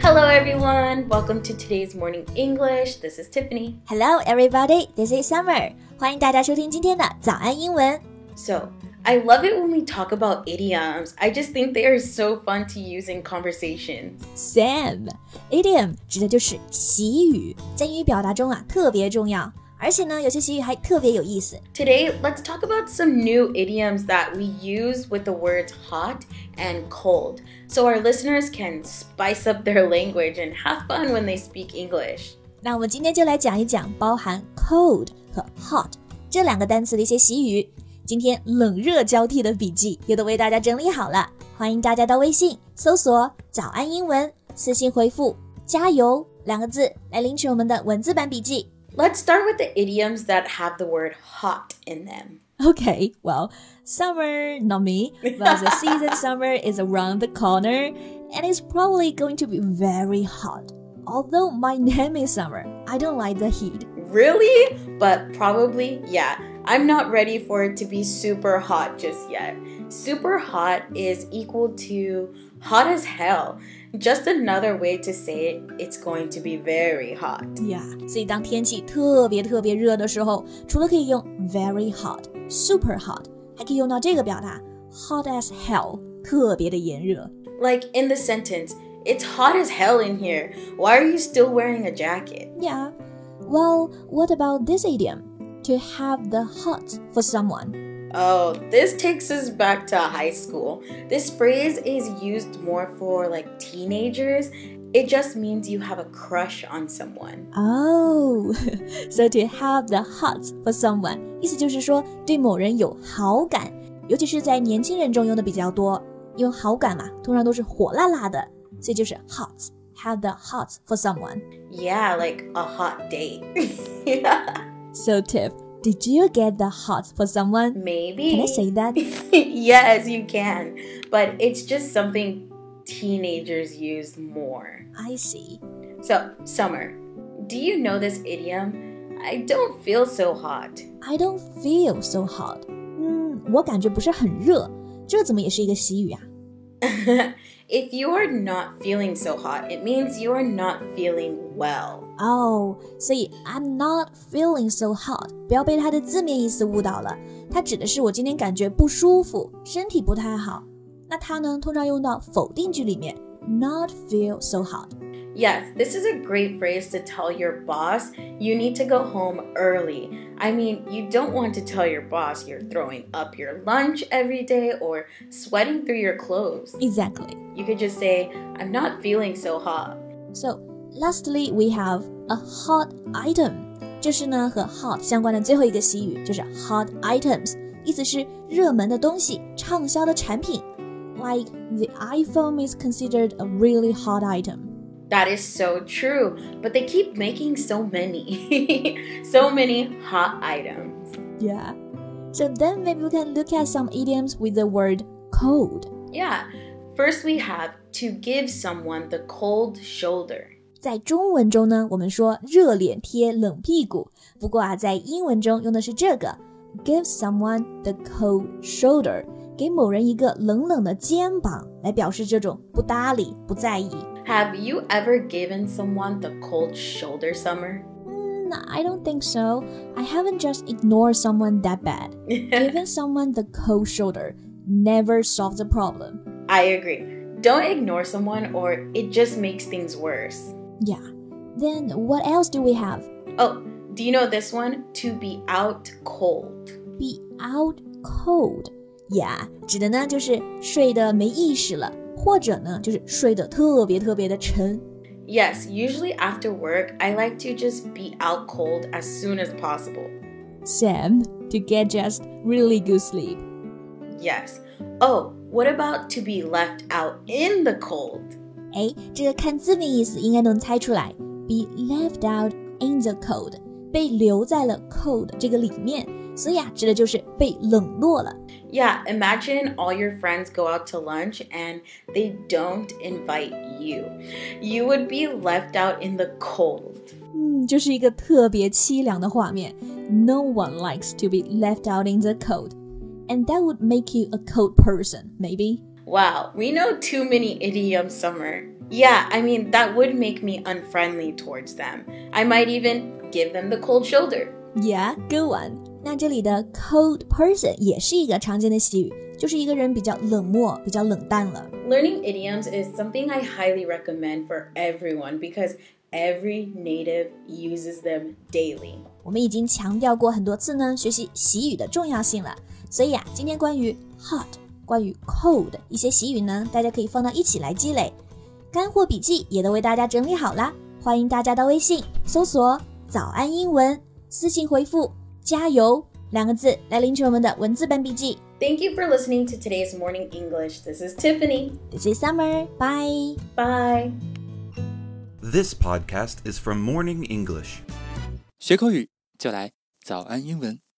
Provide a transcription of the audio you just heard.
Hello, everyone. Welcome to today's morning English. This is Tiffany. Hello, everybody. This is Summer. 欢迎大家收听今天的早安英文。 So, I love it when we talk about idioms. I just think they are so fun to use in conversations. Sam, idiom 指的就是习语，在英语表达中啊特别重要， 而且呢，有些习语还特别有意思。Today, let's talk about some new idioms that we use with the words hot and cold so our listeners can spice up their language and have fun when they speak English. 那我们今天就来讲一讲包含 cold 和 hot 这两个单词的一些习语。今天冷热交替的笔记也都为大家整理好了，欢迎大家到微信搜索“早安英文”，私信回复“加油”两个字来领取我们的文字版笔记。Let's start with the idioms that have the word hot in them. Okay, well, summer, not me, but the season summer is around the corner and it's probably going to be very hot. Although my name is Summer, I don't like the heat. Really? But probably, yeah. I'm not ready for it to be super hot just yet. Super hot is equal to hot as hell. Just another way to say it, it's going to be very hot. Yeah，所以当天气特别特别热的时候，除了可以用 very hot、super hot，还可以用到这个表达 hot as hell，特别的炎热。 Like in the sentence, it's hot as hell in here. Why are you still wearing a jacket? Yeah. Well, what about this idiom? to have the hots for someone. Oh, this takes us back to high school. This phrase is used more for like teenagers. It just means you have a crush on someone. Oh, so to have the hots for someone，意思就是说对某人有好感，尤其是在年轻人中用的比较多。因为好感嘛，通常都是火辣辣的，所以就是 hot。Have the hots for someone. Yeah, like a hot date. yeah. So, Tiff, did you get the hot for someone? maybe. Can I say that? yes, you can. But it's just something teenagers use more. I see. So, Summer, do you know this idiom? I don't feel so hot. I don't feel so hot. 嗯，我感觉不是很热，这怎么也是一个习语啊？ if you are not feeling so hot, it means you are not feeling well. 哦，所以 I'm not feeling so hot，不要被它的字面意思误导了。它指的是我今天感觉不舒服，身体不太好。那它呢，通常用到否定句里面，not feel so hot。 Yes, this is a great phrase to tell your boss you need to go home early. I mean, you don't want to tell your boss you're throwing up your lunch every day or sweating through your clothes. Exactly. You could just say, I'm not feeling so hot. So lastly, we have a hot item。这是呢和 hot 相关的最后一个习语，就是 hot items，意思是热门的东西、畅销的产品。Like the iPhone is considered a really hot item. That is so true, but they keep making so many, so many hot items. Yeah. So then maybe we can look at some idioms with the word cold. Yeah. First, we have to give someone the cold shoulder. 在中文中呢，我们说热脸贴冷屁股，不过啊，在英文中用的是这个，give someone the cold shoulder， 给某人一个冷冷的肩膀，来表示这种不搭理、不在意。 Have you ever given someone the cold shoulder, Summer? Mm, I don't think so. I haven't just ignored someone that bad. Giving someone the cold shoulder never solves a problem. I agree. Don't ignore someone or it just makes things worse. Yeah. Then what else do we have? Oh, do you know this one? To be out cold. be out cold. Yeah，指的呢就是睡得没意识了，或者呢就是睡得特别特别的沉。 Yes, usually after work, I like to just be out cold as soon as possible. Sam, to get just really good sleep. Yes. Oh, what about to be left out in the cold? 哎，这个看字面意思应该能猜出来。Be left out in the cold， 被留在了 cold 这个里面，所以啊，指的就是被冷落了。 Yeah, imagine all your friends go out to lunch and they don't invite you. You would be left out in the cold. 嗯，这是一个特别凄凉的画面。No one likes to be left out in the cold, and that would make you a cold person, maybe. Wow, we know too many idioms, Summer. Yeah, I mean, that would make me unfriendly towards them. I might even give them the cold shoulder. Yeah, good one. 那这里的 cold person 也是一个常见的习语，就是一个人比较冷漠、比较冷淡了。Learning idioms is something I highly recommend for everyone because every native uses them daily. 我们已经强调过很多次呢，学习习语的重要性了。所以啊，今天关于 hot、关于 cold 一些习语呢，大家可以放到一起来积累。 干货笔记也都为大家整理好啦，欢迎大家到微信搜索“早安英文”，私信回复“加油”两个字来领取我们的文字版笔记。Thank you for listening to today's morning English. This is Tiffany. This is Summer. Bye. Bye. This podcast is from Morning English. 学口语就来早安英文。